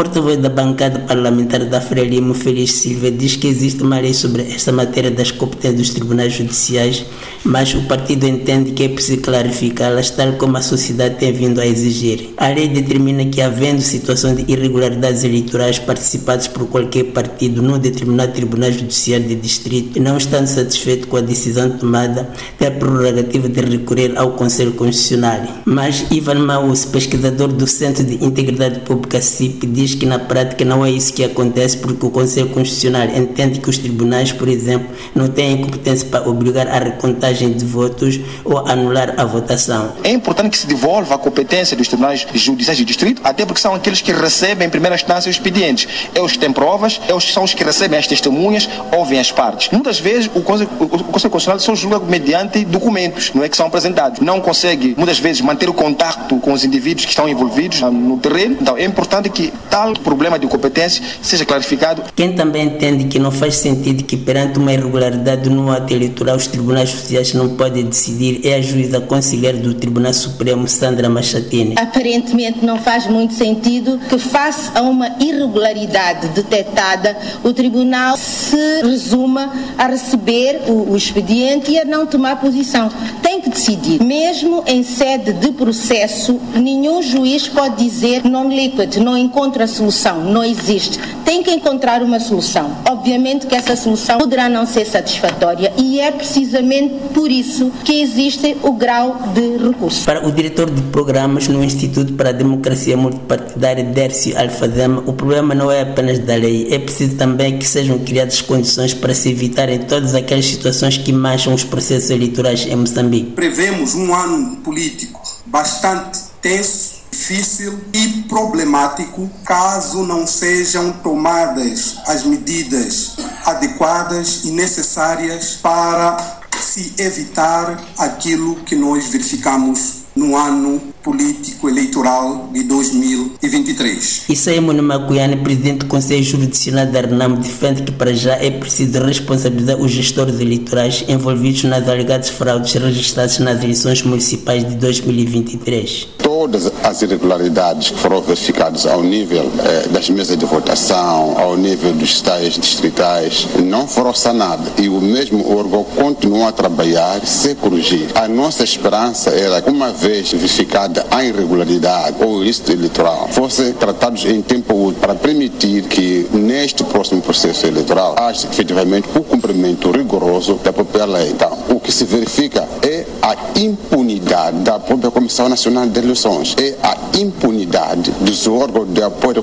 porta-voz da bancada parlamentar da Frelimo, Feliz Silva, diz que existe uma lei sobre esta matéria das competências dos tribunais judiciais, mas o partido entende que é preciso clarificá-las, tal como a sociedade tem vindo a exigir. A lei determina que, havendo situação de irregularidades eleitorais participadas por qualquer partido num determinado tribunal judiciário de distrito não estando satisfeito com a decisão tomada, tem a prerrogativa de recorrer ao Conselho Constitucional. Mas Ivan Maus, pesquisador do Centro de Integridade Pública CIP, diz que na prática não é isso que acontece porque o Conselho Constitucional entende que os tribunais, por exemplo, não têm competência para obrigar a recontagem de votos ou anular a votação. É importante que se devolva a competência dos tribunais judiciais de distrito, até porque são aqueles que recebem em primeira instância os expedientes. É os que têm provas, é os, são os que recebem as testemunhas, ouvem as partes. Muitas vezes o Conselho, o Conselho Constitucional só julga mediante documentos, não é que são apresentados. Não consegue, muitas vezes, manter o contato com os indivíduos que estão envolvidos no terreno. Então é importante que tal problema de competência seja clarificado. Quem também entende que não faz sentido que perante uma irregularidade no ato eleitoral os tribunais sociais não podem decidir é a juíza conciliar do Tribunal Supremo Sandra Machatini. Aparentemente não faz muito sentido que face a uma irregularidade detectada o tribunal se resuma a receber o, o expediente e a não tomar posição. Tem que decidir. Mesmo em sede de processo, nenhum juiz pode dizer non-liquid, não encontra solução, não existe. Tem que encontrar uma solução. Obviamente que essa solução poderá não ser satisfatória e é precisamente por isso que existe o grau de recurso. Para o diretor de programas no Instituto para a Democracia Multipartidária, Dércio Alfazema, o problema não é apenas da lei, é preciso também que sejam criadas condições para se evitarem todas aquelas situações que mancham os processos eleitorais em Moçambique. Prevemos um ano político bastante tenso difícil e problemático caso não sejam tomadas as medidas adequadas e necessárias para se evitar aquilo que nós verificamos no ano político eleitoral de 2023. Isaímo Macuiane, presidente do Conselho Jurisdicional da RENAM, defende que para já é preciso responsabilizar os gestores eleitorais envolvidos nas alegadas fraudes registradas nas eleições municipais de 2023 todas as irregularidades que foram verificadas ao nível eh, das mesas de votação, ao nível dos estádios distritais, não foram sanadas. E o mesmo órgão continua a trabalhar sem corrigir. A nossa esperança era que, uma vez verificada a irregularidade ou ilícito eleitoral, fossem tratados em tempo útil para permitir que, neste próximo processo eleitoral, haja efetivamente o cumprimento rigoroso da própria lei. Então, o que se verifica é a impunidade da própria Comissão Nacional de Eleições é a impunidade dos órgãos de apoio à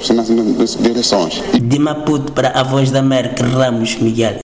de eleições. De Maputo para a Voz da América, Ramos Miguel.